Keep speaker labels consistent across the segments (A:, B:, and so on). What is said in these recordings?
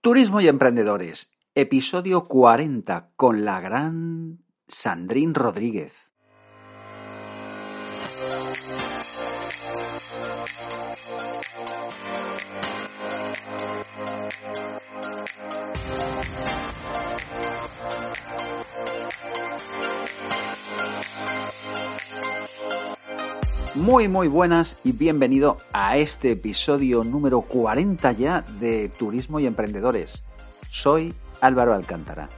A: Turismo y emprendedores, episodio 40 con la gran Sandrín Rodríguez. Muy muy buenas y bienvenido a este episodio número 40 ya de Turismo y Emprendedores. Soy Álvaro Alcántara.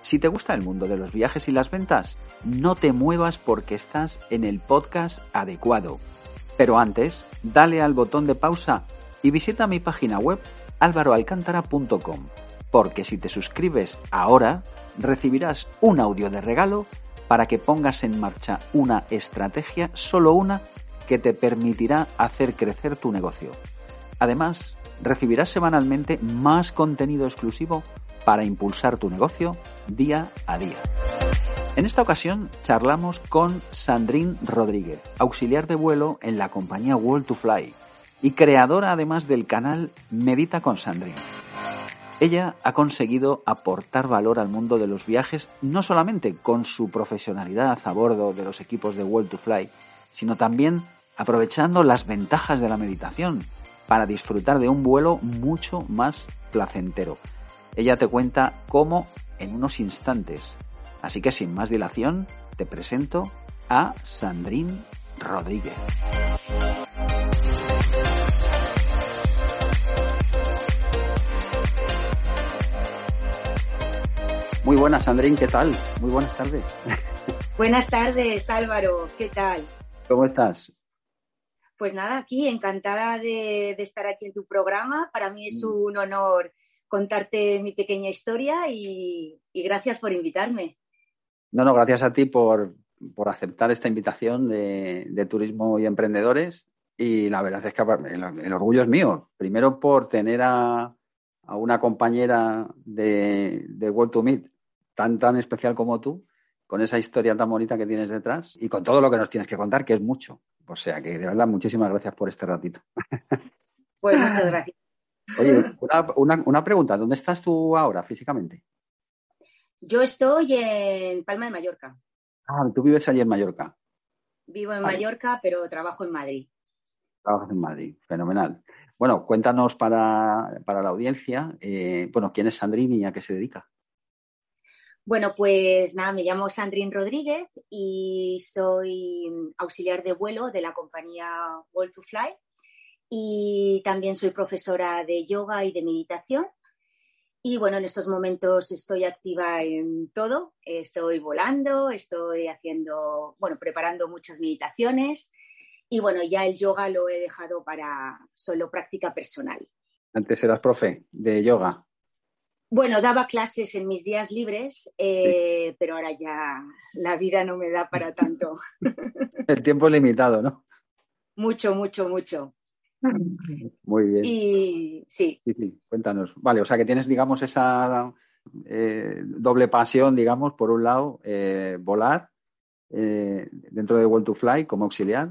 A: Si te gusta el mundo de los viajes y las ventas, no te muevas porque estás en el podcast adecuado. Pero antes, dale al botón de pausa y visita mi página web álvaroalcántara.com, porque si te suscribes ahora, recibirás un audio de regalo para que pongas en marcha una estrategia, solo una, que te permitirá hacer crecer tu negocio. Además, recibirás semanalmente más contenido exclusivo para impulsar tu negocio día a día. En esta ocasión charlamos con Sandrine Rodríguez, auxiliar de vuelo en la compañía World to Fly y creadora además del canal Medita con Sandrine. Ella ha conseguido aportar valor al mundo de los viajes no solamente con su profesionalidad a bordo de los equipos de World to Fly, sino también aprovechando las ventajas de la meditación para disfrutar de un vuelo mucho más placentero. Ella te cuenta cómo en unos instantes. Así que sin más dilación, te presento a Sandrine Rodríguez. Muy buenas, Sandrine, ¿qué tal? Muy buenas tardes.
B: Buenas tardes, Álvaro, ¿qué tal?
A: ¿Cómo estás?
B: Pues nada, aquí encantada de, estar aquí en tu programa. Para mí es mm. un honor contarte mi pequeña historia y, gracias por invitarme.
A: No, no, gracias a ti por, aceptar esta invitación de, turismo y emprendedores. Y la verdad es que el, orgullo es mío. Primero por tener a, una compañera de, de World to Meet tan, tan especial como tú, con esa historia tan bonita que tienes detrás y con todo lo que nos tienes que contar, que es mucho. O sea que de verdad, muchísimas gracias por este ratito.
B: Pues muchas gracias.
A: Oye, una, pregunta, ¿dónde estás tú ahora físicamente?
B: Yo estoy en Palma de Mallorca.
A: Ah, tú vives allí en Mallorca.
B: Vivo en Mallorca, pero trabajo en Madrid.
A: Trabajas en Madrid, fenomenal. Bueno, cuéntanos para, la audiencia, eh, bueno, ¿quién es Sandrine y a qué se dedica?
B: Bueno, pues nada, me llamo Sandrine Rodríguez y soy auxiliar de vuelo de la compañía World to Fly y también soy profesora de yoga y de meditación. Y bueno, en estos momentos estoy activa en todo. Estoy volando, estoy haciendo, bueno, preparando muchas meditaciones y bueno, ya el yoga lo he dejado para solo práctica personal.
A: Antes eras profe de yoga.
B: Bueno, daba clases en mis días libres, eh, pero ahora ya la vida no me da para tanto.
A: El tiempo es limitado, ¿no?
B: Mucho, mucho, mucho.
A: Muy bien.
B: Y sí.
A: Sí, sí, cuéntanos. Vale, o sea que tienes, digamos, esa eh, doble pasión, digamos, por un lado, eh, volar dentro de World to Fly como auxiliar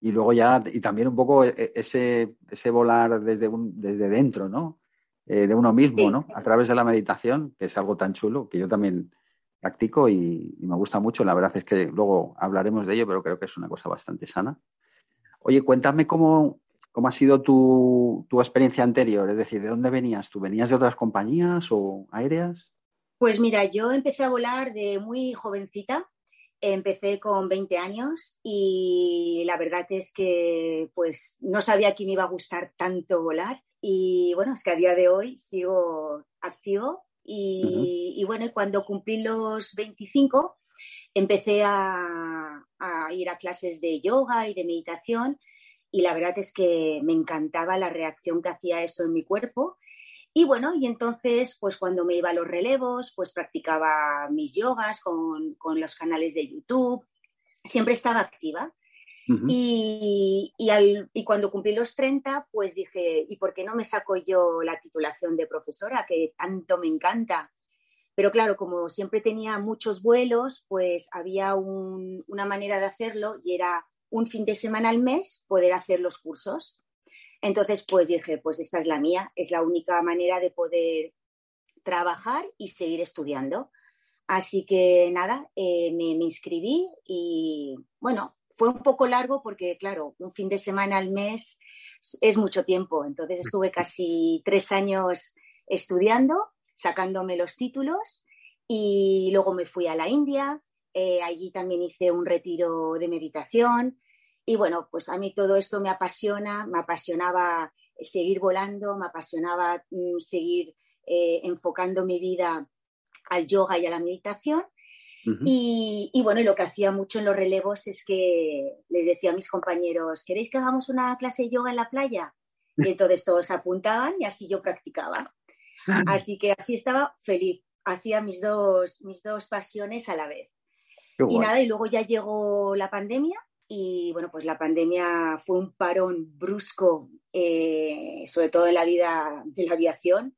A: y luego ya, y también un poco ese, ese volar desde, un, desde dentro, ¿no? Eh, de uno mismo, ¿no? A través de la meditación, que es algo tan chulo, que yo también practico y, me gusta mucho. La verdad es que luego hablaremos de ello, pero creo que es una cosa bastante sana. Oye, cuéntame cómo, cómo ha sido tu, tu experiencia anterior, es decir, ¿de dónde venías? ¿Tú venías de otras compañías o aéreas?
B: Pues mira, yo empecé a volar de muy jovencita, empecé con 20 años y la verdad es que pues no sabía que me iba a gustar tanto volar y bueno, es que a día de hoy sigo activo y, bueno, cuando cumplí los 25 empecé a, ir a clases de yoga y de meditación y la verdad es que me encantaba la reacción que hacía eso en mi cuerpo. Y bueno, y entonces, pues cuando me iba a los relevos, pues practicaba mis yogas con, con los canales de YouTube, siempre estaba activa. Y, y, al, y, cuando cumplí los 30, pues dije, ¿y por qué no me saco yo la titulación de profesora, que tanto me encanta? Pero claro, como siempre tenía muchos vuelos, pues había un, una manera de hacerlo y era un fin de semana al mes poder hacer los cursos. Entonces, pues dije, pues esta es la mía, es la única manera de poder trabajar y seguir estudiando. Así que nada, eh, me, me, inscribí y bueno, fue un poco largo porque, claro, un fin de semana al mes es mucho tiempo. Entonces estuve casi tres años estudiando, sacándome los títulos y luego me fui a la India. Eh, allí también hice un retiro de meditación y bueno, pues a mí todo esto me apasiona, me apasionaba seguir volando, me apasionaba mm, seguir eh, enfocando mi vida al yoga y a la meditación. Y, y, bueno, lo que hacía mucho en los relevos es que les decía a mis compañeros, ¿queréis que hagamos una clase de yoga en la playa? Y entonces todos apuntaban y así yo practicaba. Así que así estaba feliz, hacía mis dos, mis dos pasiones a la vez. Y nada, y luego ya llegó la pandemia y bueno, pues la pandemia fue un parón brusco, eh, sobre todo en la vida de la aviación,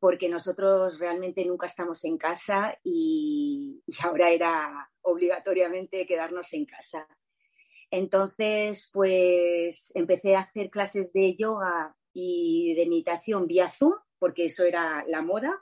B: porque nosotros realmente nunca estamos en casa y, y ahora era obligatoriamente quedarnos en casa. Entonces, pues empecé a hacer clases de yoga y de meditación vía Zoom, porque eso era la moda,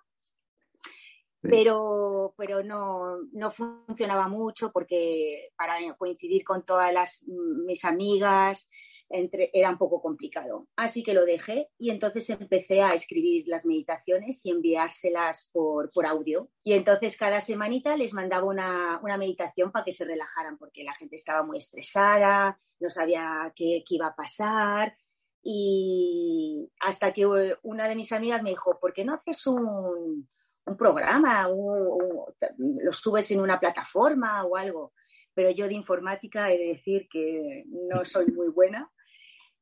B: pero, pero no, no, funcionaba mucho porque para coincidir con todas las, mis amigas entre, era un poco complicado. Así que lo dejé y entonces empecé a escribir las meditaciones y enviárselas por, por audio. Y entonces cada semanita les mandaba una, una, meditación para que se relajaran porque la gente estaba muy estresada, no sabía qué, qué iba a pasar. Y hasta que una de mis amigas me dijo, ¿por qué no haces un, un programa, o, lo subes en una plataforma o algo. Pero yo de informática he de decir que no soy muy buena.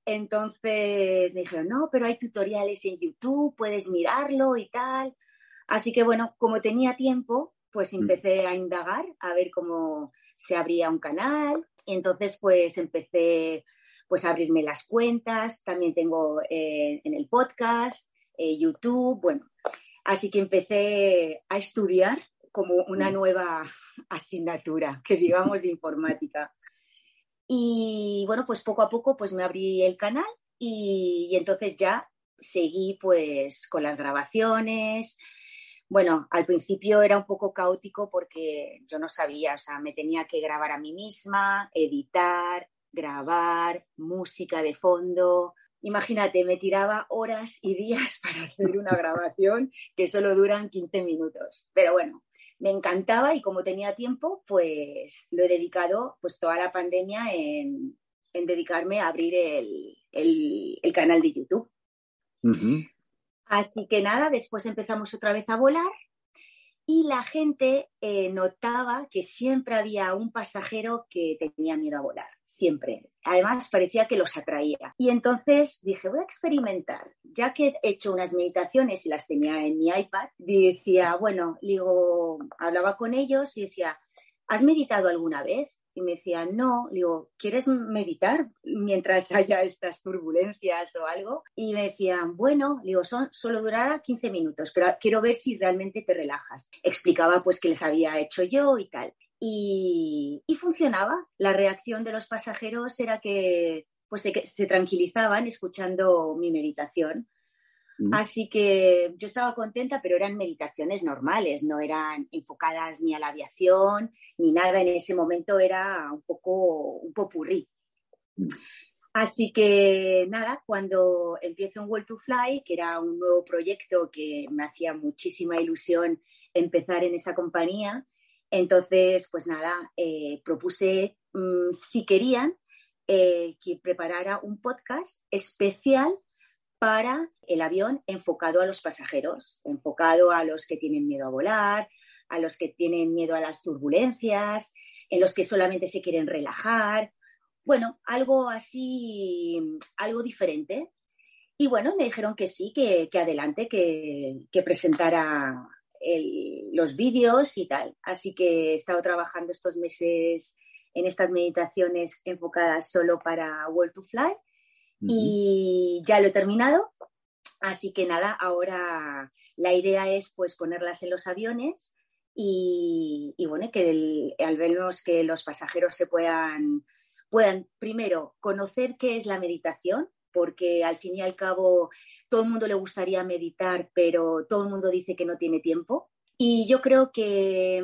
B: Entonces me dijeron, no, pero hay tutoriales en YouTube, puedes mirarlo y tal. Así que bueno, como tenía tiempo, pues mm. empecé a indagar, a ver cómo se abría un canal. Y entonces pues empecé pues a abrirme las cuentas. También tengo eh, en el podcast, eh, YouTube, bueno, Así que empecé a estudiar como una mm. nueva asignatura, que digamos de informática. Y bueno, pues poco a poco pues me abrí el canal y, entonces ya seguí pues con las grabaciones. Bueno, al principio era un poco caótico porque yo no sabía, o sea, me tenía que grabar a mí misma, editar, grabar, música de fondo, imagínate, me tiraba horas y días para hacer una grabación que solo duran 15 minutos. Pero bueno, me encantaba y como tenía tiempo, pues lo he dedicado pues toda la pandemia en, dedicarme a abrir el, canal de YouTube. Así que nada, después empezamos otra vez a volar y la gente eh, notaba que siempre había un pasajero que tenía miedo a volar, siempre. Además, parecía que los atraía. Y entonces dije, voy a experimentar. Ya que he hecho unas meditaciones y las tenía en mi iPad, decía, bueno, hablaba con ellos y decía, ¿has meditado alguna vez? Y me decían, no, digo, ¿quieres meditar mientras haya estas turbulencias o algo? Y me decían, bueno, digo, son, solo durará 15 minutos, pero quiero ver si realmente te relajas. Explicaba pues que les había hecho yo y tal. Y, y funcionaba. La reacción de los pasajeros era que pues se, se tranquilizaban escuchando mi meditación. Así que yo estaba contenta, pero eran meditaciones normales, no eran enfocadas ni a la aviación ni nada. En ese momento era un poco un popurrí. Así que nada, cuando empiezo en World to Fly, que era un nuevo proyecto que me hacía muchísima ilusión empezar en esa compañía, entonces, pues nada, eh, propuse mm, si querían eh, que preparara un podcast especial para el avión enfocado a los pasajeros, enfocado a los que tienen miedo a volar, a los que tienen miedo a las turbulencias, en los que solamente se quieren relajar. Bueno, algo así, algo diferente. Y bueno, me dijeron que sí, que, adelante, que, presentara los vídeos y tal. Así que he estado trabajando estos meses en estas meditaciones enfocadas solo para World to Fly y ya lo he terminado. Así que nada, ahora la idea es pues ponerlas en los aviones y, bueno, que al menos que los pasajeros se puedan, puedan primero conocer qué es la meditación, porque al fin y al cabo todo el mundo le gustaría meditar, pero todo el mundo dice que no tiene tiempo. Y yo creo que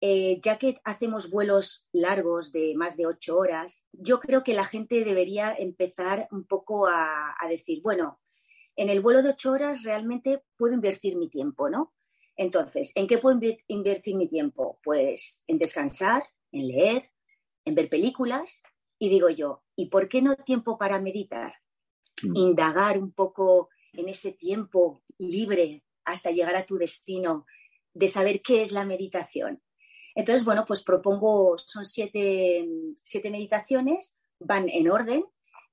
B: eh, ya que hacemos vuelos largos de más de ocho horas, yo creo que la gente debería empezar un poco a, a decir, bueno, en el vuelo de ocho horas realmente puedo invertir mi tiempo, ¿no? Entonces, ¿en qué puedo invertir mi tiempo? Pues en descansar, en leer, en ver películas. Y digo yo, ¿y por qué no tiempo para meditar? Mm. Indagar un poco en ese tiempo libre hasta llegar a tu destino, de saber qué es la meditación. Entonces, bueno, pues propongo, son siete, siete meditaciones, van en orden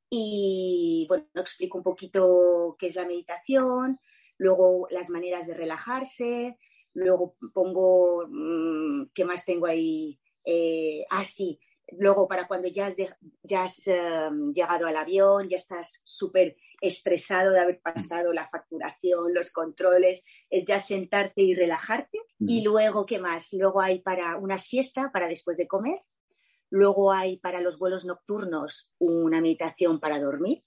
B: y, bueno, explico un poquito qué es la meditación, luego las maneras de relajarse, luego pongo, mm, ¿qué más tengo ahí? Eh, ah, sí, luego para cuando ya has, ya has em, llegado al avión, ya estás súper estresado de haber pasado la facturación, los controles, es ya sentarte y relajarte. Y luego, ¿qué más? Luego hay para una siesta, para después de comer. Luego hay para los vuelos nocturnos una meditación para dormir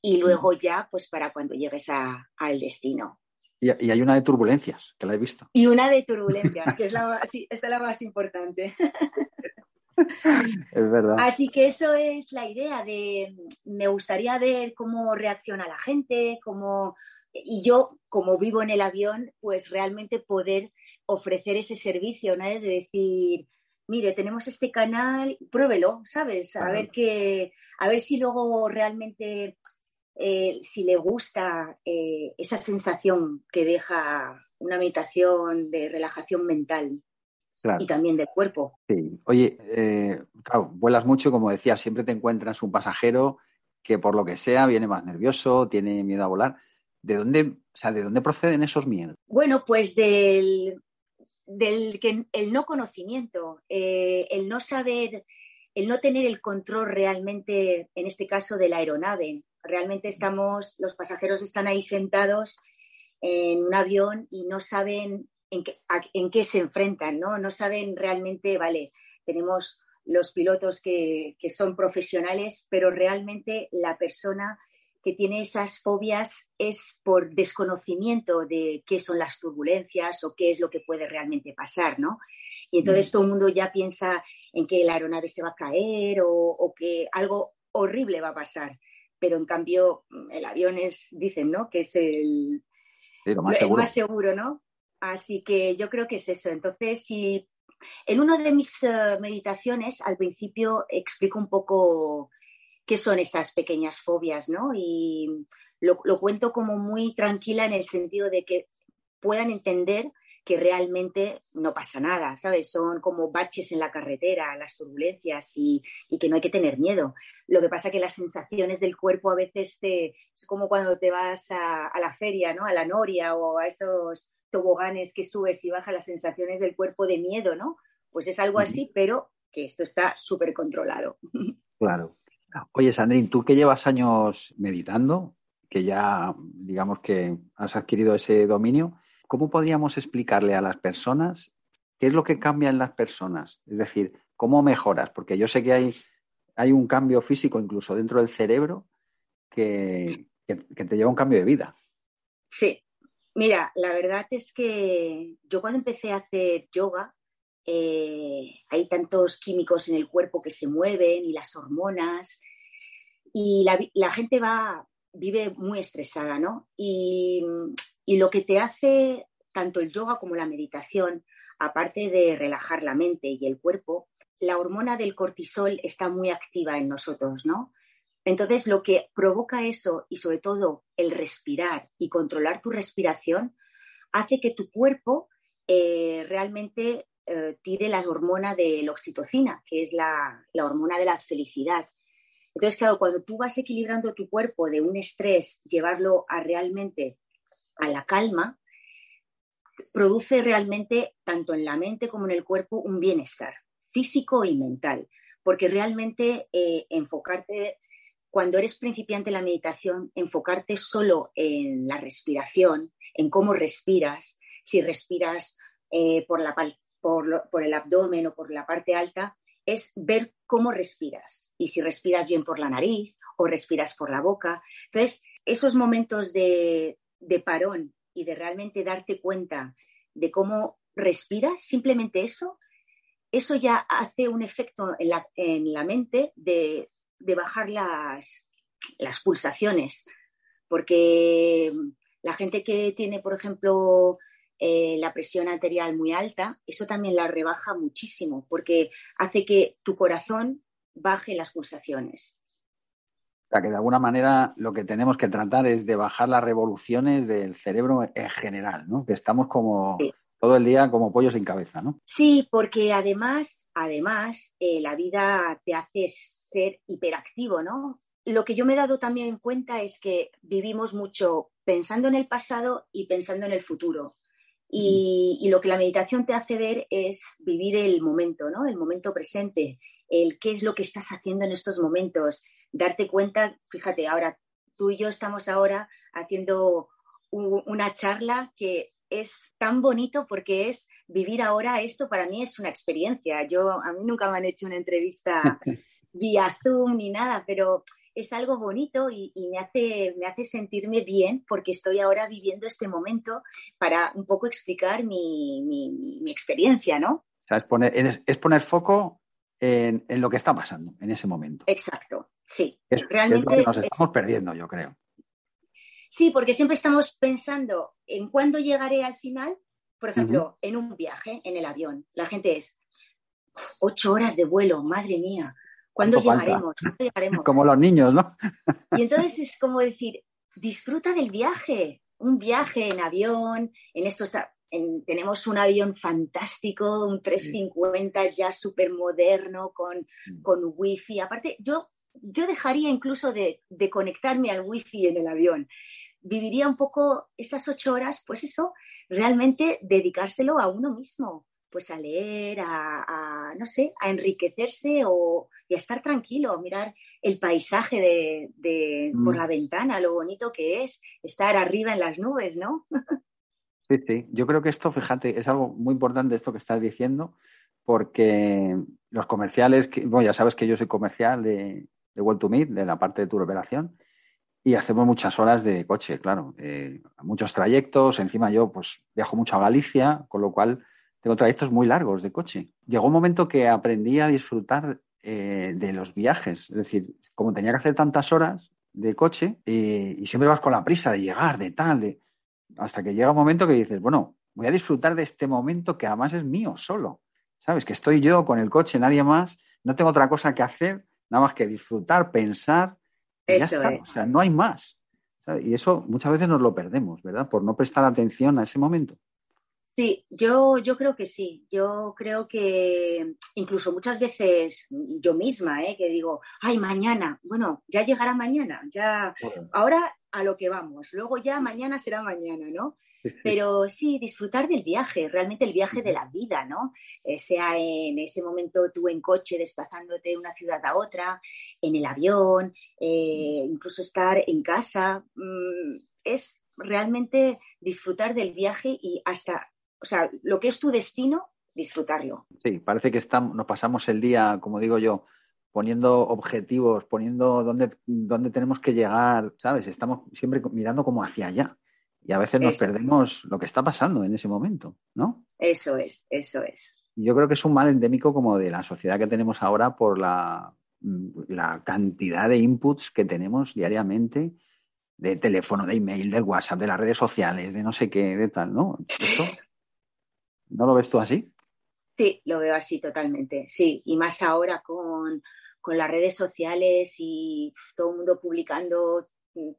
B: y luego ya, pues para cuando llegues al destino.
A: Y, hay una de turbulencias, que la he visto.
B: Y una de turbulencias, que es la, esta es la más importante.
A: es verdad.
B: Así que eso es la idea de, me gustaría ver cómo reacciona la gente, cómo, y yo, como vivo en el avión, pues realmente poder ofrecer ese servicio, ¿no? De decir, mire, tenemos este canal, pruébelo, ¿sabes? A ver qué, a ver si luego realmente eh, si le gusta eh, esa sensación que deja una meditación de relajación mental y también del cuerpo.
A: Sí, oye, eh, claro, vuelas mucho, como decía, siempre te encuentras un pasajero que por lo que sea viene más nervioso, tiene miedo a volar. ¿De dónde, o sea, ¿de dónde proceden esos miedos?
B: Bueno, pues del, del que, el no conocimiento, el no saber, el no tener el control realmente, en este caso, de la aeronave, Realmente estamos, los pasajeros están ahí sentados en un avión y no saben en qué, en qué se enfrentan, ¿no? No saben realmente, vale, tenemos los pilotos que, que son profesionales, pero realmente la persona que tiene esas fobias es por desconocimiento de qué son las turbulencias o qué es lo que puede realmente pasar, ¿no? Y entonces mm. todo el mundo ya piensa en que la aeronave se va a caer o, o, que algo horrible va a pasar pero en cambio el avión es, dicen, ¿no? Que es el, más, seguro. ¿no? Así que yo creo que es eso. Entonces, si en una de mis eh, meditaciones al principio explico un poco qué son estas pequeñas fobias, ¿no? Y lo, lo cuento como muy tranquila en el sentido de que puedan entender que realmente no pasa nada, ¿sabes? Son como baches en la carretera, las turbulencias y, que no hay que tener miedo. Lo que pasa que las sensaciones del cuerpo a veces te, es como cuando te vas a, la feria, ¿no? A la noria o a esos toboganes que subes y bajas las sensaciones del cuerpo de miedo, ¿no? Pues es algo así, pero que esto está súper controlado.
A: Claro. Oye, Sandrín, tú que llevas años meditando, que ya digamos que has adquirido ese dominio, ¿cómo podríamos explicarle a las personas qué es lo que cambia en las personas? Es decir, ¿cómo mejoras? Porque yo sé que hay, hay un cambio físico incluso dentro del cerebro que, te lleva a un cambio de vida.
B: Sí, mira, la verdad es que yo cuando empecé a hacer yoga, eh, hay tantos químicos en el cuerpo que se mueven y las hormonas y la, gente va, vive muy estresada, ¿no? Y lo que te hace tanto el yoga como la meditación, aparte de relajar la mente y el cuerpo, la hormona del cortisol está muy activa en nosotros, ¿no? Entonces, lo que provoca eso y sobre todo el respirar y controlar tu respiración hace que tu cuerpo eh, realmente eh, tire la hormona de la oxitocina, que es la, hormona de la felicidad. Entonces, claro, cuando tú vas equilibrando tu cuerpo de un estrés, llevarlo a realmente a la calma, produce realmente, tanto en la mente como en el cuerpo, un bienestar físico y mental. Porque realmente eh, enfocarte, cuando eres principiante en la meditación, enfocarte solo en la respiración, en cómo respiras, si respiras eh, por, el abdomen o por la parte alta, es ver cómo respiras y si respiras bien por la nariz o respiras por la boca. Entonces, esos momentos de, parón y de realmente darte cuenta de cómo respiras, simplemente eso, eso ya hace un efecto en la mente de, de bajar las, las pulsaciones. Porque la gente que tiene, por ejemplo, eh, la presión arterial muy alta, eso también la rebaja muchísimo, porque hace que tu corazón baje las pulsaciones.
A: O sea, que de alguna manera lo que tenemos que tratar es de bajar las revoluciones del cerebro en general, ¿no? Que estamos como todo el día como pollo sin cabeza, ¿no?
B: Sí, porque además, además, eh, la vida te hace ser hiperactivo, ¿no? Lo que yo me he dado también en cuenta es que vivimos mucho pensando en el pasado y pensando en el futuro. Y, y, lo que la meditación te hace ver es vivir el momento, ¿no? El momento presente, el qué es lo que estás haciendo en estos momentos, darte cuenta, fíjate, ahora tú y yo estamos ahora haciendo una charla que es tan bonito porque es vivir ahora esto para mí es una experiencia. Yo a mí nunca me han hecho una entrevista vía Zoom ni nada, pero es algo bonito y, me, hace, me hace sentirme bien porque estoy ahora viviendo este momento para un poco explicar mi, mi, experiencia, ¿no?
A: O sea, es poner, es poner foco en, lo que está pasando en ese momento.
B: Exacto, sí.
A: Es, Realmente lo que nos estamos perdiendo, yo creo.
B: Sí, porque siempre estamos pensando en cuándo llegaré al final. Por ejemplo, en un viaje, en el avión, la gente es ocho horas de vuelo, madre mía. ¿Cuándo llegaremos? ¿Cuándo llegaremos?
A: Como los niños, ¿no?
B: y entonces es como decir, disfruta del viaje, un viaje en avión, en estos tenemos un avión fantástico, un 350 ya súper moderno con, mm. con wifi. Aparte, yo, yo dejaría incluso de, de, conectarme al wifi en el avión. Viviría un poco esas ocho horas, pues eso, realmente dedicárselo a uno mismo, pues a leer, a, no sé, a enriquecerse o y a estar tranquilo, a mirar el paisaje de, de por mm. la ventana, lo bonito que es estar arriba en las nubes, ¿no?
A: Sí, sí. Yo creo que esto, fíjate, es algo muy importante esto que estás diciendo, porque los comerciales, bueno, ya sabes que yo soy comercial de, de World to Meet, de la parte de tu operación, y hacemos muchas horas de coche, claro, muchos trayectos. Encima yo, pues, viajo mucho a Galicia, con lo cual tengo trayectos muy largos de coche. Llegó un momento que aprendí a disfrutar eh, de los viajes, es decir, como tenía que hacer tantas horas de coche eh, y siempre vas con la prisa de llegar, de tal, de hasta que llega un momento que dices, bueno, voy a disfrutar de este momento que además es mío solo. ¿Sabes? Que estoy yo con el coche, nadie más, no tengo otra cosa que hacer, nada más que disfrutar, pensar.
B: Eso es.
A: O sea, no hay más. Y eso muchas veces nos lo perdemos, ¿verdad? Por no prestar atención a ese momento.
B: Sí, yo, yo creo que sí. Yo creo que incluso muchas veces yo misma, ¿eh? que digo, ay, mañana, bueno, ya llegará mañana, ya, ahora a lo que vamos, luego ya mañana será mañana, ¿no? Pero sí, disfrutar del viaje, realmente el viaje de la vida, ¿no? Eh, sea en ese momento tú en coche desplazándote de una ciudad a otra, en el avión, eh, incluso estar en casa, mm, es realmente disfrutar del viaje y hasta o sea, lo que es tu destino, disfrutarlo.
A: Sí, parece que estamos, nos pasamos el día, como digo yo, poniendo objetivos, poniendo dónde, dónde tenemos que llegar, ¿sabes? Estamos siempre mirando como hacia allá. Y a veces nos perdemos lo que está pasando en ese momento, ¿no?
B: Eso es, eso es.
A: Yo creo que es un mal endémico como de la sociedad que tenemos ahora por la, la cantidad de inputs que tenemos diariamente de teléfono, de email, del WhatsApp, de las redes sociales, de no sé qué, de tal, ¿no? Esto ¿No lo ves tú así?
B: Sí, lo veo así totalmente, sí. Y más ahora con, las redes sociales y todo el mundo publicando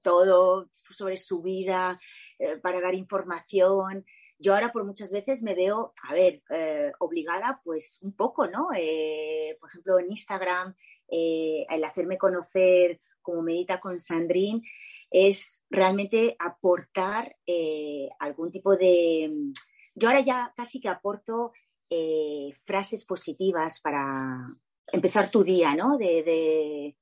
B: todo sobre su vida eh, para dar información. Yo ahora por muchas veces me veo, a ver, eh, obligada pues un poco, ¿no? Eh, por ejemplo, en Instagram el hacerme conocer como Medita con Sandrine, es realmente aportar algún tipo de... Yo ahora ya casi que aporto frases positivas para empezar tu día, ¿no? De,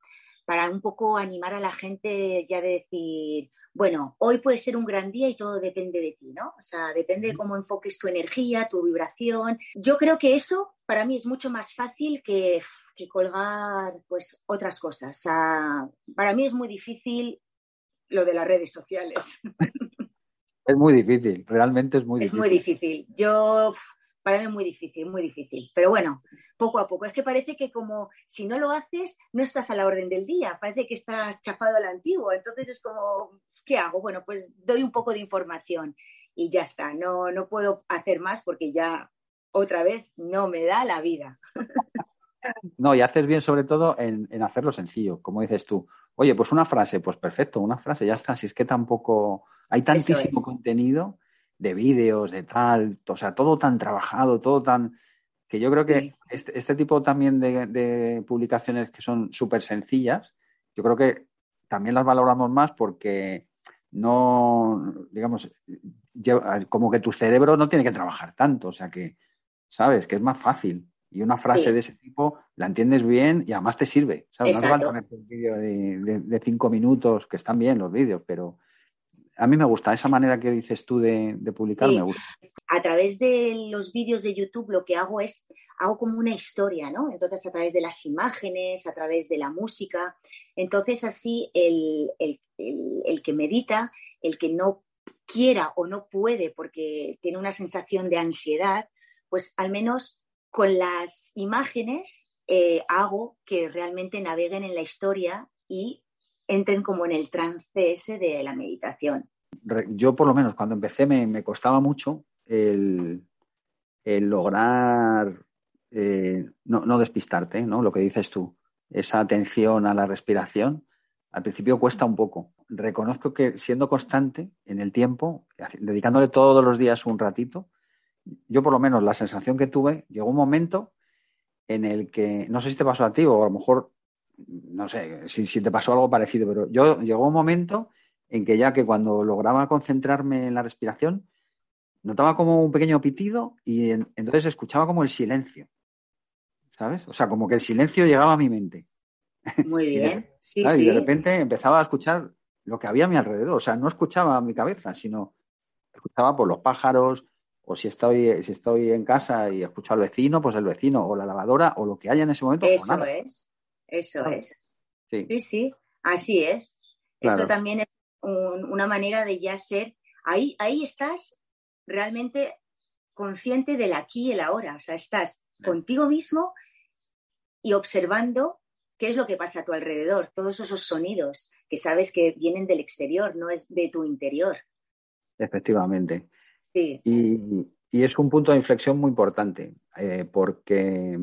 B: para un poco animar a la gente ya de decir, bueno, hoy puede ser un gran día y todo depende de ti, ¿no? O sea, depende de cómo enfoques tu energía, tu vibración. Yo creo que eso para mí es mucho más fácil que, que colgar pues otras cosas. O sea, para mí es muy difícil lo de las redes sociales.
A: Es muy difícil, realmente es muy
B: difícil.
A: Es
B: muy difícil. Yo, para mí es muy difícil, muy difícil. Pero bueno, poco a poco. Es que parece que como si no lo haces, no estás a la orden del día. Parece que estás chafado a la antigua. Entonces es como, ¿qué hago? Bueno, pues doy un poco de información y ya está. No, no puedo hacer más porque ya otra vez no me da la vida.
A: No, y haces bien sobre todo en, hacerlo sencillo, como dices tú. Oye, pues una frase, pues perfecto, una frase, ya está. Si es que tampoco hay tantísimo contenido de vídeos, de tal, o sea, todo tan trabajado, todo tan... que yo creo que este, este, tipo también de, publicaciones que son súper sencillas, yo creo que también las valoramos más porque no, digamos, como que tu cerebro no tiene que trabajar tanto, o sea que, ¿sabes? Que es más fácil. Y una frase de ese tipo la entiendes bien y además te sirve. ¿sabes? No te van a un vídeo de, cinco minutos, que están bien los vídeos, pero a mí me gusta esa manera que dices tú de, publicar, me gusta.
B: A través de los vídeos de YouTube lo que hago es, hago como una historia, ¿no? Entonces a través de las imágenes, a través de la música. Entonces así el, el que medita, el que no quiera o no puede porque tiene una sensación de ansiedad, pues al menos con las imágenes eh, hago que realmente naveguen en la historia y entren como en el trance ese de la meditación.
A: Yo por lo menos cuando empecé me, costaba mucho el, lograr eh, no, despistarte, ¿no? Lo que dices tú, esa atención a la respiración, al principio cuesta un poco. Reconozco que siendo constante en el tiempo, dedicándole todos los días un ratito, yo por lo menos la sensación que tuve, llegó un momento en el que, no sé si te pasó a ti o a lo mejor, no sé si, te pasó algo parecido, pero yo llegó un momento en que ya que cuando lograba concentrarme en la respiración, notaba como un pequeño pitido y entonces escuchaba como el silencio, ¿sabes? O sea, como que el silencio llegaba a mi mente.
B: Muy bien.
A: sí, Y de repente empezaba a escuchar lo que había a mi alrededor. O sea, no escuchaba a mi cabeza, sino escuchaba por los pájaros, o si estoy, si estoy en casa y escucho al vecino, pues el vecino, o la lavadora, o lo que haya en ese momento.
B: Eso es, eso es. Sí. sí, así es. Eso también es una manera de ya ser, ahí, ahí estás realmente consciente del aquí y el ahora, o sea, estás contigo mismo y observando qué es lo que pasa a tu alrededor, todos esos sonidos que sabes que vienen del exterior, no es de tu interior.
A: Efectivamente. Y, es un punto de inflexión muy importante, eh, porque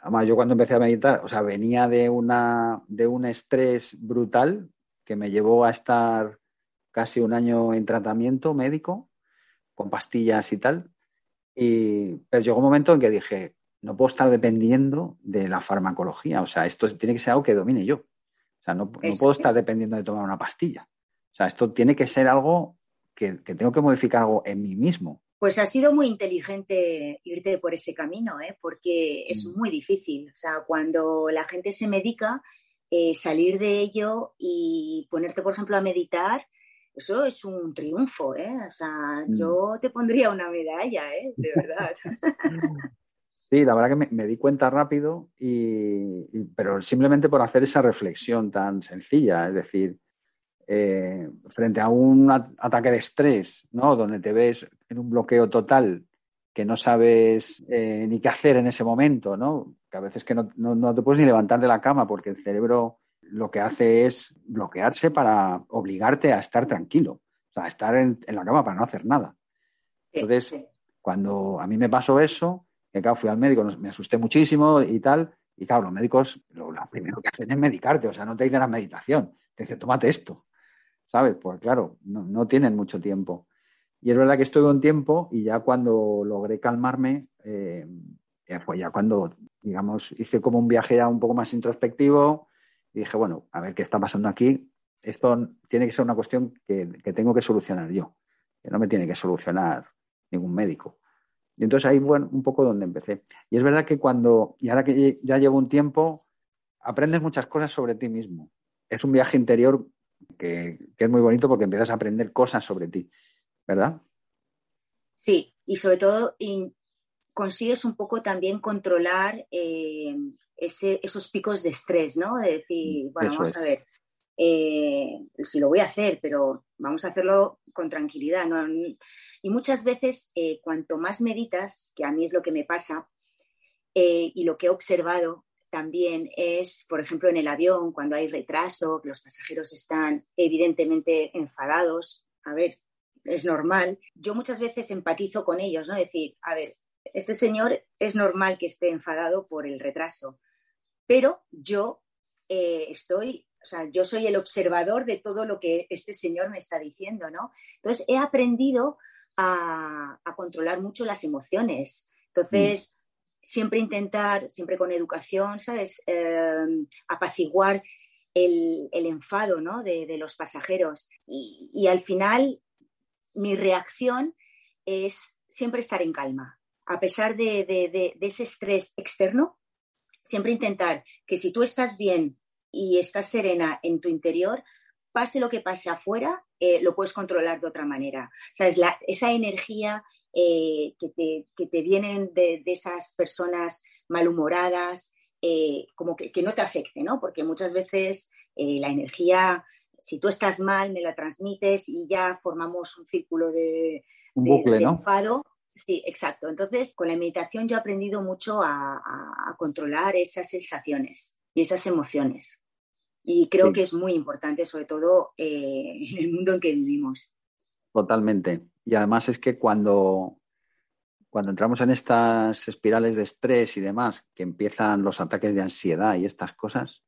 A: además yo cuando empecé a meditar, o sea, venía de, una, de un estrés brutal que me llevó a estar casi un año en tratamiento médico, con pastillas y tal. Y, pero llegó un momento en que dije, no puedo estar dependiendo de la farmacología. O sea, esto tiene que ser algo que domine yo. O sea, no, no puedo estar dependiendo de tomar una pastilla. O sea, esto tiene que ser algo que, tengo que modificar algo en mí mismo.
B: Pues ha sido muy inteligente irte por ese camino, ¿eh? porque es mm. muy difícil. O sea, cuando la gente se medica, eh, salir de ello y ponerte, por ejemplo, a meditar, eso es un triunfo, ¿eh? O sea, mm. yo te pondría una medalla, ¿eh? De verdad.
A: Sí, la verdad que me, di cuenta rápido, y, pero simplemente por hacer esa reflexión tan sencilla, es decir, eh, frente a un ataque de estrés, ¿no? Donde te ves en un bloqueo total que no sabes eh, ni qué hacer en ese momento, ¿no? Que a veces que no, te puedes ni levantar de la cama porque el cerebro lo que hace es bloquearse para obligarte a estar tranquilo, o sea, a estar en, la cama para no hacer nada. Entonces, cuando a mí me pasó eso, que claro, fui al médico, me asusté muchísimo y tal, y claro, los médicos lo, primero que hacen es medicarte, o sea, no te dicen la meditación, te dicen, tómate esto. ¿sabes? Pues claro, no, tienen mucho tiempo. Y es verdad que estoy con tiempo y ya cuando logré calmarme, eh, fue ya cuando, digamos, hice como un viaje ya un poco más introspectivo y dije, bueno, a ver qué está pasando aquí. Esto tiene que ser una cuestión que, tengo que solucionar yo, que no me tiene que solucionar ningún médico. Y entonces ahí, bueno, un poco donde empecé. Y es verdad que cuando, y ahora que ya llevo un tiempo, aprendes muchas cosas sobre ti mismo. Es un viaje interior que, es muy bonito porque empiezas a aprender cosas sobre ti, ¿verdad?
B: Sí, y sobre todo consigues un poco también controlar eh, esos picos de estrés, ¿no? De decir, bueno, vamos a ver, eh, si lo voy a hacer, pero vamos a hacerlo con tranquilidad. ¿no? Y muchas veces, eh, cuanto más meditas, que a mí es lo que me pasa, y lo que he observado también es, por ejemplo, en el avión, cuando hay retraso, los pasajeros están evidentemente enfadados. A ver, es normal. Yo muchas veces empatizo con ellos, ¿no? Decir, a ver, este señor es normal que esté enfadado por el retraso, pero yo eh, estoy, o sea, yo soy el observador de todo lo que este señor me está diciendo, ¿no? Entonces he aprendido a, controlar mucho las emociones. Entonces, mm. siempre intentar, siempre con educación, ¿sabes? Em, apaciguar el, enfado, ¿no? De, los pasajeros. y al final mi reacción es siempre estar en calma. A pesar de, ese estrés externo, siempre intentar que si tú estás bien y estás serena en tu interior, pase lo que pase afuera, eh, lo puedes controlar de otra manera. O sea, es esa energía eh, que, te, que, te, vienen de, esas personas malhumoradas, eh, como que, que, no te afecte, ¿no? Porque muchas veces la energía si tú estás mal, me la transmites y ya formamos un círculo de,
A: un bucle, ¿no?
B: enfado. Sí, exacto. Entonces, con la meditación yo he aprendido mucho a, controlar esas sensaciones y esas emociones. Y creo que es muy importante, sobre todo eh, en el mundo en que vivimos.
A: Totalmente. Y además es que cuando, cuando entramos en estas espirales de estrés y demás, que empiezan los ataques de ansiedad y estas cosas,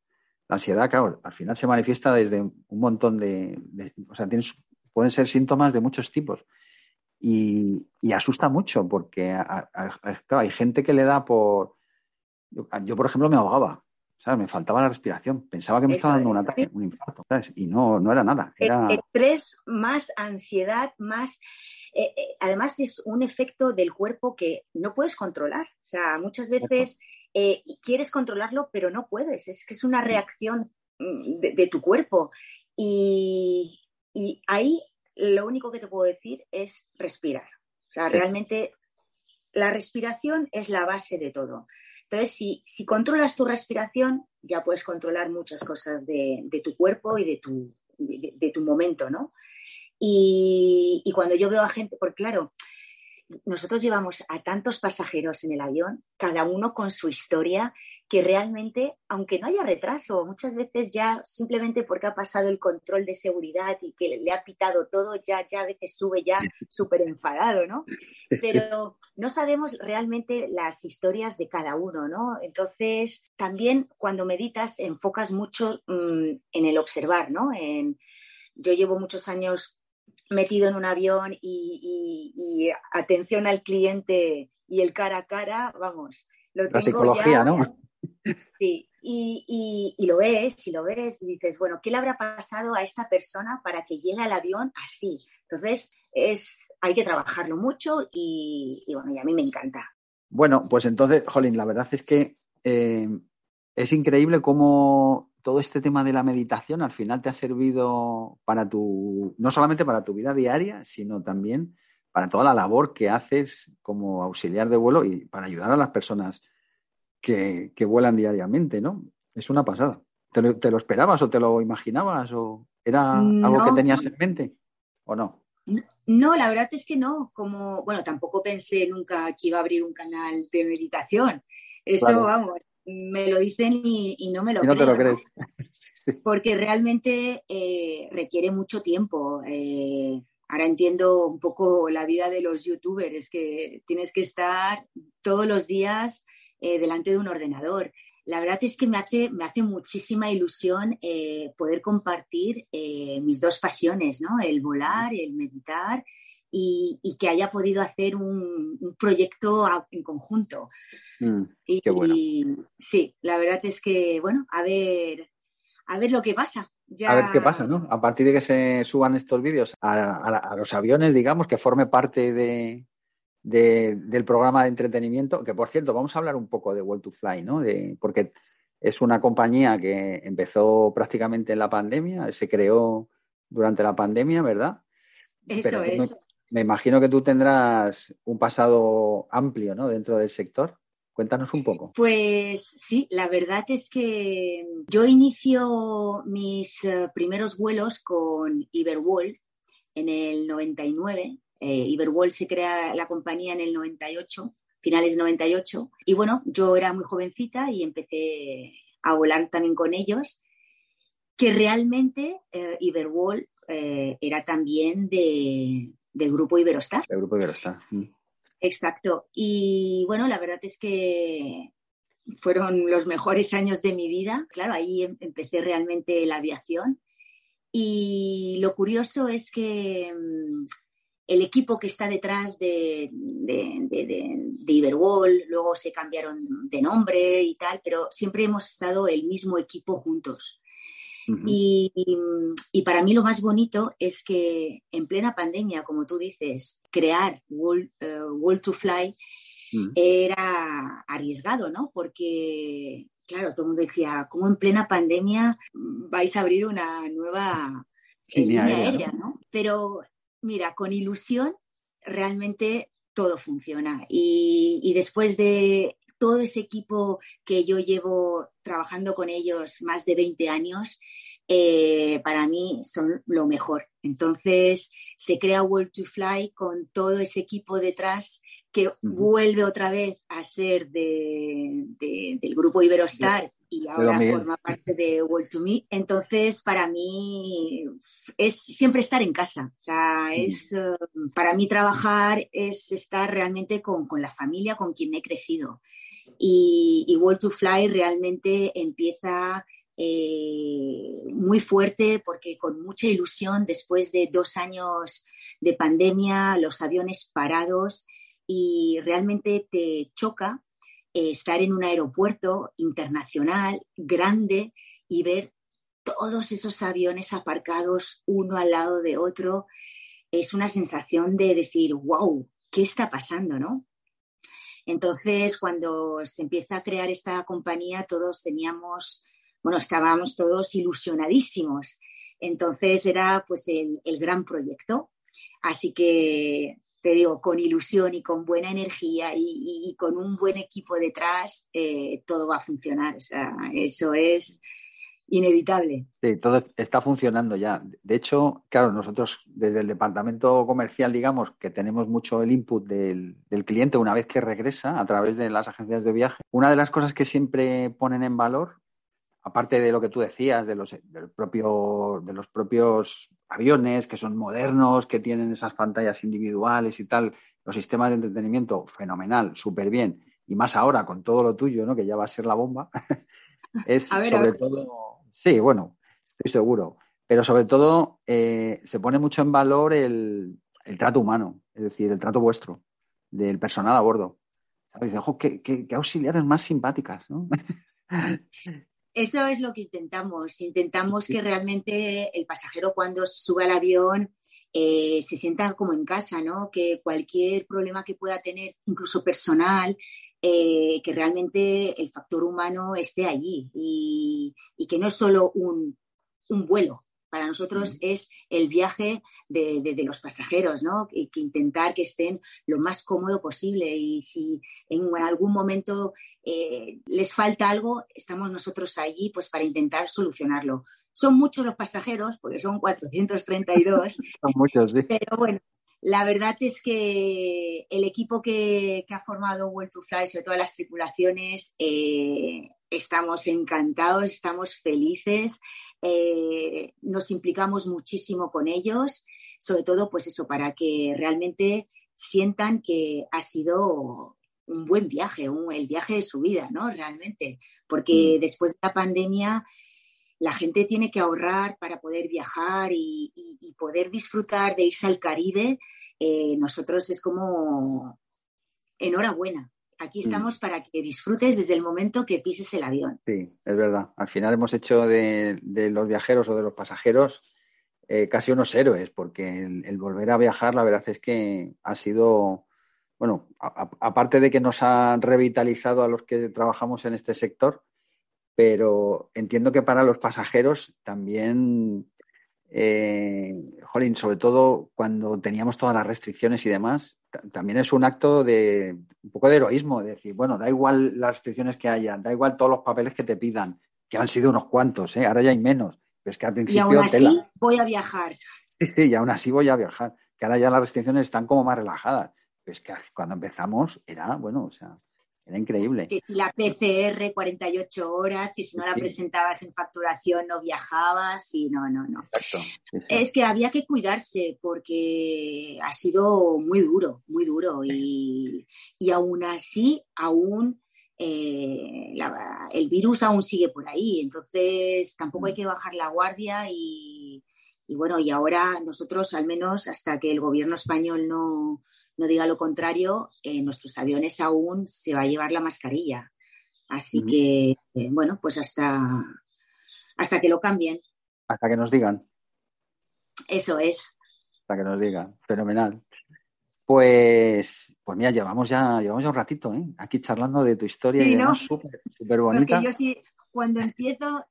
A: la ansiedad, claro, al final se manifiesta desde un montón de, o sea, pueden ser síntomas de muchos tipos. Y, asusta mucho porque hay gente que le da por... Yo, por ejemplo, me ahogaba, ¿sabes? Me faltaba la respiración. Pensaba que me estaba dando un ataque, un infarto, ¿sabes? Y no, no era nada. Era...
B: Estrés más ansiedad, más... Eh, eh, además es un efecto del cuerpo que no puedes controlar. O sea, muchas veces eh, quieres controlarlo, pero no puedes. Es que es una reacción mm, de, tu cuerpo. Y, ahí lo único que te puedo decir es respirar. O sea, realmente la respiración es la base de todo. Entonces, si, controlas tu respiración, ya puedes controlar muchas cosas de, tu cuerpo y de tu, de, tu momento, ¿no? Y, y, cuando yo veo a gente, porque claro, nosotros llevamos a tantos pasajeros en el avión, cada uno con su historia, que realmente, aunque no haya retraso, muchas veces ya simplemente porque ha pasado el control de seguridad y que le ha pitado todo, ya, ya a veces sube ya súper enfadado, ¿no? Pero no sabemos realmente las historias de cada uno, ¿no? Entonces, también cuando meditas, enfocas mucho mm, en el observar, ¿no? En, yo llevo muchos años metido en un avión y, atención al cliente y el cara a cara, vamos, lo tengo
A: La psicología, ¿no?
B: Sí, y, lo ves, y lo ves, y dices, bueno, ¿qué le habrá pasado a esta persona para que llegue al avión así? Entonces, es, hay que trabajarlo mucho y, bueno, y a mí me encanta.
A: Bueno, pues entonces, Jolín, la verdad es que eh, es increíble cómo todo este tema de la meditación al final te ha servido para tu, no solamente para tu vida diaria, sino también para toda la labor que haces como auxiliar de vuelo y para ayudar a las personas que, vuelan diariamente, ¿no? Es una pasada. ¿Te lo, esperabas o te lo imaginabas o era algo que tenías en mente o no?
B: No, la verdad es que no. Como, bueno, tampoco pensé nunca que iba a abrir un canal de meditación. Eso, vamos, me lo dicen y, no me lo
A: no te lo crees.
B: Porque realmente eh, requiere mucho tiempo. Eh, ahora entiendo un poco la vida de los youtubers, que tienes que estar todos los días eh, delante de un ordenador. La verdad es que me hace, me hace muchísima ilusión poder compartir mis dos pasiones, ¿no? El volar, el meditar y, que haya podido hacer un, un proyecto en conjunto
A: Mm, qué bueno.
B: sí, la verdad es que, bueno, a ver, a ver lo que pasa.
A: A ver qué pasa, ¿no? A partir de que se suban estos vídeos a, los aviones, digamos, que forme parte de, del programa de entretenimiento, que por cierto, vamos a hablar un poco de World to Fly, ¿no? De, porque es una compañía que empezó prácticamente en la pandemia, se creó durante la pandemia, ¿verdad?
B: Eso es.
A: Me, imagino que tú tendrás un pasado amplio, ¿no? Dentro del sector. Cuéntanos un poco.
B: Pues sí, la verdad es que yo inicio mis eh, primeros vuelos con Iberworld en el 99. Eh, Iberworld se crea la compañía en el 98 finales de 98. Y bueno, yo era muy jovencita y empecé a volar también con ellos, que realmente eh, Iberwall eh, era también de, del grupo Iberostar.
A: El grupo Iberostar. Mm.
B: Exacto. Y bueno, la verdad es que fueron los mejores años de mi vida. Claro, ahí em, empecé realmente la aviación. Y lo curioso es que mm, el equipo que está detrás de, de, de, Iberwall, luego se cambiaron de nombre y tal, pero siempre hemos estado el mismo equipo juntos. y, para mí lo más bonito es que en plena pandemia, como tú dices, crear World, eh, to Fly era arriesgado, ¿no? Porque, claro, todo el mundo decía, ¿cómo en plena pandemia vais a abrir una nueva línea, aérea, ¿no? Pero Mira, con ilusión realmente todo funciona. Y, después de todo ese equipo que yo llevo trabajando con ellos más de 20 años, eh, para mí son lo mejor. Entonces se crea World to Fly con todo ese equipo detrás que vuelve otra vez a ser del grupo Iberostar y ahora forma parte de World to Me. Entonces, para mí es siempre estar en casa. O sea, es, eh, para mí trabajar es estar realmente con, la familia, con quien he crecido. Y, y World to Fly realmente empieza eh, muy fuerte porque con mucha ilusión, después de dos años de pandemia, los aviones parados y realmente te choca eh, estar en un aeropuerto internacional grande y ver todos esos aviones aparcados uno al lado de otro, es una sensación de decir, wow, ¿qué está pasando, no? Entonces, cuando se empieza a crear esta compañía, todos teníamos, bueno, estábamos todos ilusionadísimos. Entonces era pues el, el gran proyecto. Así que te digo, con ilusión y con buena energía y, con un buen equipo detrás, eh, todo va a funcionar. O sea, eso es inevitable.
A: Sí, todo está funcionando ya. De hecho, claro, nosotros desde el departamento comercial, digamos, que tenemos mucho el input del, cliente una vez que regresa a través de las agencias de viaje, una de las cosas que siempre ponen en valor aparte de lo que tú decías, de los, del propio, de los propios aviones que son modernos, que tienen esas pantallas individuales y tal, los sistemas de entretenimiento, fenomenal, súper bien. Y más ahora con todo lo tuyo, ¿no? Que ya va a ser la bomba. es sobre todo. Sí, bueno, estoy seguro. Pero sobre todo eh, se pone mucho en valor el, trato humano, es decir, el trato vuestro, del personal a bordo. ¿Sabes? qué, qué auxiliares más simpáticas, ¿no?
B: Eso es lo que intentamos. Intentamos que realmente el pasajero cuando sube al avión eh, se sienta como en casa, ¿no? Que cualquier problema que pueda tener, incluso personal, eh, que realmente el factor humano esté allí y, que no es solo un, un vuelo, para nosotros es el viaje de, los pasajeros, ¿no? Que, intentar que estén lo más cómodo posible y si en algún momento eh, les falta algo, estamos nosotros allí pues para intentar solucionarlo. Son muchos los pasajeros, porque son 432.
A: son muchos, sí.
B: Pero bueno, la verdad es que el equipo que, ha formado World to Fly, sobre todas las tripulaciones, eh, estamos encantados, estamos felices, eh, nos implicamos muchísimo con ellos, sobre todo pues eso, para que realmente sientan que ha sido un buen viaje, el viaje de su vida, ¿no? Realmente, porque mm. después de la pandemia la gente tiene que ahorrar para poder viajar y, poder disfrutar de irse al Caribe. Eh, nosotros es como enhorabuena, Aquí estamos para que disfrutes desde el momento que pises el avión.
A: Sí, es verdad. Al final hemos hecho de, los viajeros o de los pasajeros eh, casi unos héroes, porque el, volver a viajar, la verdad es que ha sido, bueno, aparte de que nos ha revitalizado a los que trabajamos en este sector, pero entiendo que para los pasajeros también, eh, jolín, sobre todo cuando teníamos todas las restricciones y demás, también es un acto de un poco de heroísmo, de decir, bueno, da igual las restricciones que haya, da igual todos los papeles que te pidan, que han sido unos cuantos, ¿eh? ahora ya hay menos, pero es que al principio...
B: Y aún así voy a viajar.
A: Sí, sí, y aún así voy a viajar, que ahora ya las restricciones están como más relajadas. Pues que cuando empezamos era, bueno, o sea, era increíble.
B: Que si la PCR 48 horas, que si no la presentabas en facturación no viajabas y no, no, no. Exacto. Es que había que cuidarse porque ha sido muy duro, muy duro. Y, y aún así, aún eh, el virus aún sigue por ahí. Entonces tampoco hay mm. que bajar la guardia y, y bueno, y ahora nosotros al menos hasta que el gobierno español no no diga lo contrario, en nuestros aviones aún se va a llevar la mascarilla. Así que, eh, bueno, pues hasta, hasta que lo cambien.
A: Hasta que nos digan.
B: Eso es.
A: Hasta que nos digan. Fenomenal. Pues, pues mira, llevamos ya, llevamos ya un ratito, ¿eh? Aquí charlando de tu historia y ¿no? súper bonita.
B: Porque yo sí, cuando empiezo,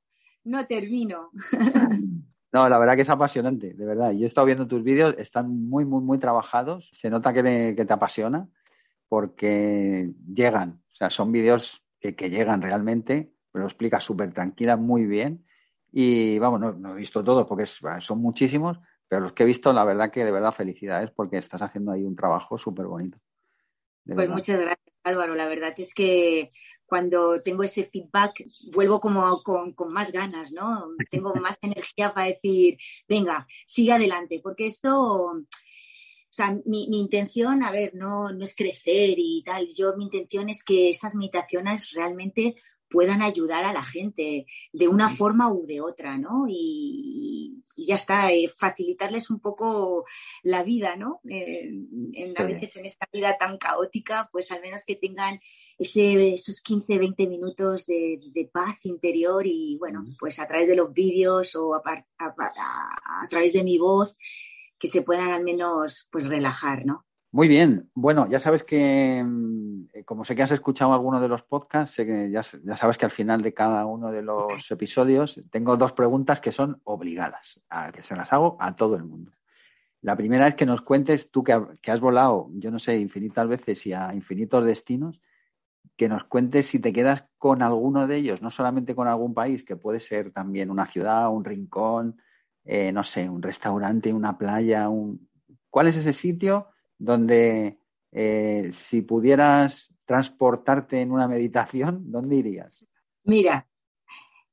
B: no termino.
A: No, la verdad que es apasionante, de verdad. Yo he estado viendo tus vídeos, están muy, muy, muy trabajados. Se nota que, te apasiona porque llegan, o sea, son vídeos que, llegan realmente, pero lo explicas súper tranquila, muy bien. Y vamos, no, he visto todos porque son muchísimos, pero los que he visto, la verdad que de verdad felicidades porque estás haciendo ahí un trabajo súper bonito.
B: Pues muchas gracias, Álvaro. La verdad es que cuando tengo ese feedback, vuelvo como con, más ganas, ¿no? Tengo más energía para decir, venga, sigue adelante, porque esto, o sea, mi, intención, a ver, no, no es crecer y tal, yo mi intención es que esas meditaciones realmente puedan ayudar a la gente de una forma u de otra, ¿no? Y, ya está, eh, facilitarles un poco la vida, ¿no? en, a veces en esta vida tan caótica, pues al menos que tengan ese, esos 15, 20 minutos de, paz interior y bueno, pues a través de los vídeos o a, a, través de mi voz, que se puedan al menos pues relajar, ¿no?
A: Muy bien. Bueno, ya sabes que, mm, eh, como sé que has escuchado alguno de los podcasts, que ya, sabes que al final de cada uno de los episodios tengo dos preguntas que son obligadas, a que se las hago a todo el mundo. La primera es que nos cuentes, tú que, has volado, yo no sé, infinitas veces y a infinitos destinos, que nos cuentes si te quedas con alguno de ellos, no solamente con algún país, que puede ser también una ciudad, un rincón, eh, no sé, un restaurante, una playa, un... ¿cuál es ese sitio? Donde eh, si pudieras transportarte en una meditación, ¿dónde irías?
B: Mira,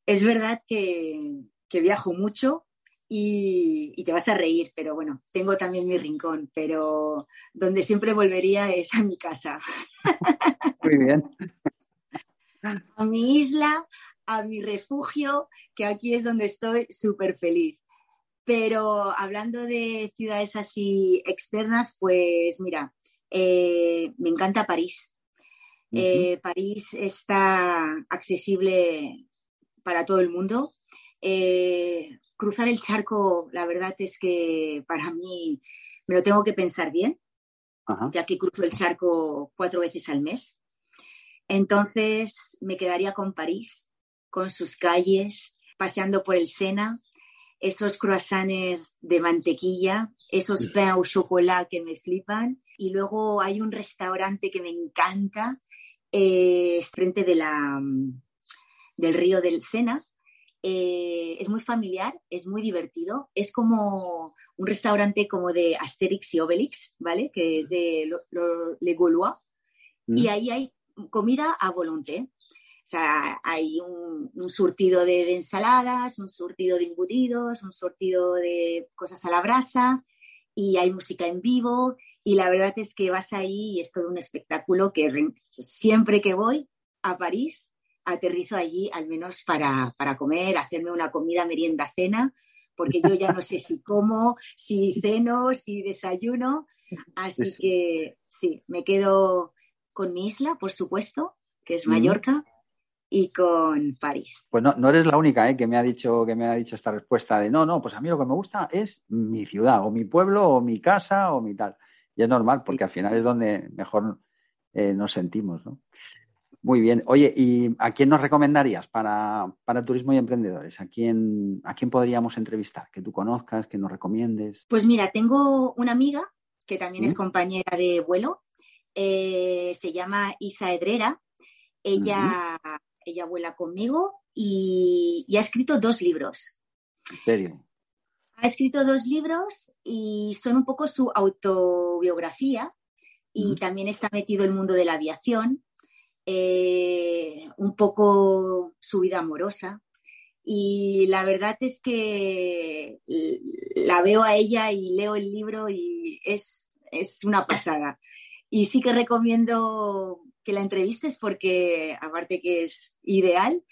B: es verdad que, viajo mucho y, te vas a reír, pero bueno, tengo también mi rincón, pero donde siempre volvería es a mi casa.
A: Muy bien.
B: A mi isla, a mi refugio, que aquí es donde estoy súper feliz. Pero hablando de ciudades así externas, pues mira, eh, me encanta París. Eh, París está accesible para todo el mundo. Eh, cruzar el charco, la verdad es que para mí me lo tengo que pensar bien, ya que cruzo el charco cuatro veces al mes. Entonces me quedaría con París, con sus calles, paseando por el Sena, esos croissants de mantequilla, esos pain au chocolat que me flipan. Y luego hay un restaurante que me encanta, eh, frente de la, del río del Sena. Eh, es muy familiar, es muy divertido. Es como un restaurante como de Asterix y Obelix, ¿vale? Que es de Le Gaulois. Y ahí hay comida a volonté. O sea, hay un, surtido de, ensaladas, un surtido de embutidos, un surtido de cosas a la brasa y hay música en vivo y la verdad es que vas ahí y es todo un espectáculo que siempre que voy a París aterrizo allí al menos para, para comer, hacerme una comida, merienda, cena, porque yo ya no sé si como, si ceno, si desayuno, así que sí, me quedo con mi isla, por supuesto, que es Mallorca, y con París.
A: Pues no, no eres la única ¿eh? que me ha dicho que me ha dicho esta respuesta de no, no, pues a mí lo que me gusta es mi ciudad, o mi pueblo, o mi casa, o mi tal. Y es normal, porque al final es donde mejor eh, nos sentimos, ¿no? Muy bien. Oye, ¿y a quién nos recomendarías para, para turismo y emprendedores? ¿A quién, ¿A quién podríamos entrevistar? Que tú conozcas, que nos recomiendes.
B: Pues mira, tengo una amiga que también es compañera de vuelo. Eh, se llama Isa Edrera. Ella, ella vuela conmigo y, ha escrito dos libros.
A: ¿En serio?
B: Ha escrito dos libros y son un poco su autobiografía y también está metido en el mundo de la aviación, eh, un poco su vida amorosa. Y la verdad es que la veo a ella y leo el libro y es, es una pasada. Y sí que recomiendo que la entrevistes porque, aparte que es ideal,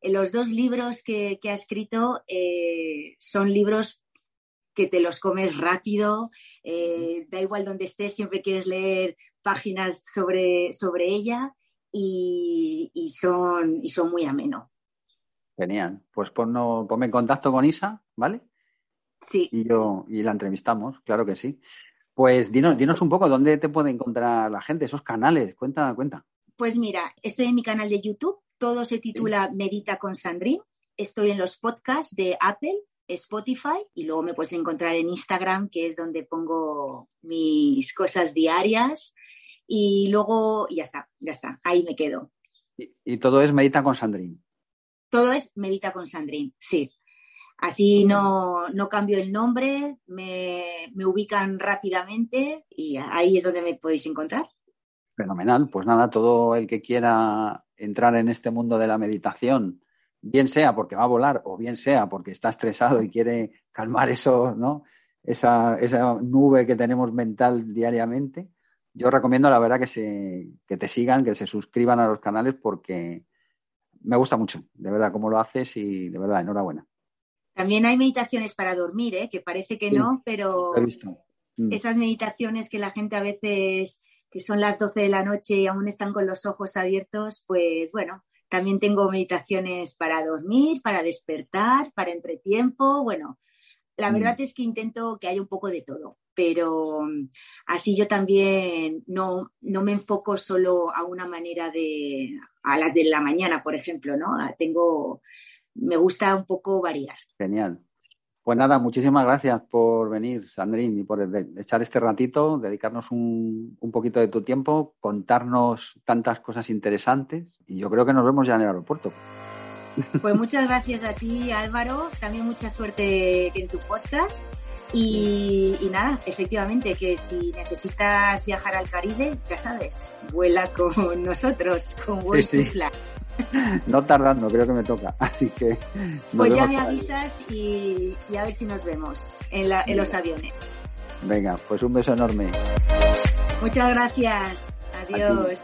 B: eh, los dos libros que, ha escrito eh, son libros que te los comes rápido, eh, da igual donde estés, siempre quieres leer páginas sobre, sobre ella y, son, y son muy ameno.
A: Genial. Pues ponme en contacto con Isa, ¿vale?
B: Sí.
A: Y yo y la entrevistamos, claro que sí. Pues dinos, dinos un poco dónde te puede encontrar la gente, esos canales, cuenta, cuenta.
B: Pues mira, estoy en mi canal de YouTube, todo se titula Medita con Sandrine. Estoy en los podcasts de Apple, Spotify y luego me puedes encontrar en Instagram, que es donde pongo mis cosas diarias. Y luego ya está, ya está, ahí me quedo.
A: Y, todo es Medita con Sandrine.
B: Todo es Medita con Sandrine, sí. Así no, no cambio el nombre, me, me ubican rápidamente y ahí es donde me podéis encontrar.
A: Fenomenal. Pues nada, todo el que quiera entrar en este mundo de la meditación, bien sea porque va a volar o bien sea porque está estresado y quiere calmar eso, ¿no? Esa, esa nube que tenemos mental diariamente, yo recomiendo la verdad que, se, que te sigan, que se suscriban a los canales porque me gusta mucho, de verdad, cómo lo haces y de verdad, enhorabuena.
B: También hay meditaciones para dormir, ¿eh? que parece que no, pero mm. esas meditaciones que la gente a veces que son las 12 de la noche y aún están con los ojos abiertos, pues bueno, también tengo meditaciones para dormir, para despertar, para entretiempo, bueno, la mm. verdad es que intento que haya un poco de todo, pero mm, así yo también no, no me enfoco solo a una manera de, a las de la mañana, por ejemplo, ¿no? Tengo, me gusta un poco variar.
A: Genial. Pues nada, muchísimas gracias por venir, Sandrine, y por echar este ratito, dedicarnos un, un, poquito de tu tiempo, contarnos tantas cosas interesantes y yo creo que nos vemos ya en el aeropuerto.
B: Pues muchas gracias a ti, Álvaro. También mucha suerte en tu podcast. Y, nada, efectivamente, que si necesitas viajar al Caribe, ya sabes, vuela con nosotros, con World sí,
A: no tardando, creo que me toca. Así que.
B: Pues ya me avisas y, a ver si nos vemos en, en los aviones.
A: Venga, pues un beso enorme.
B: Muchas gracias. Adiós.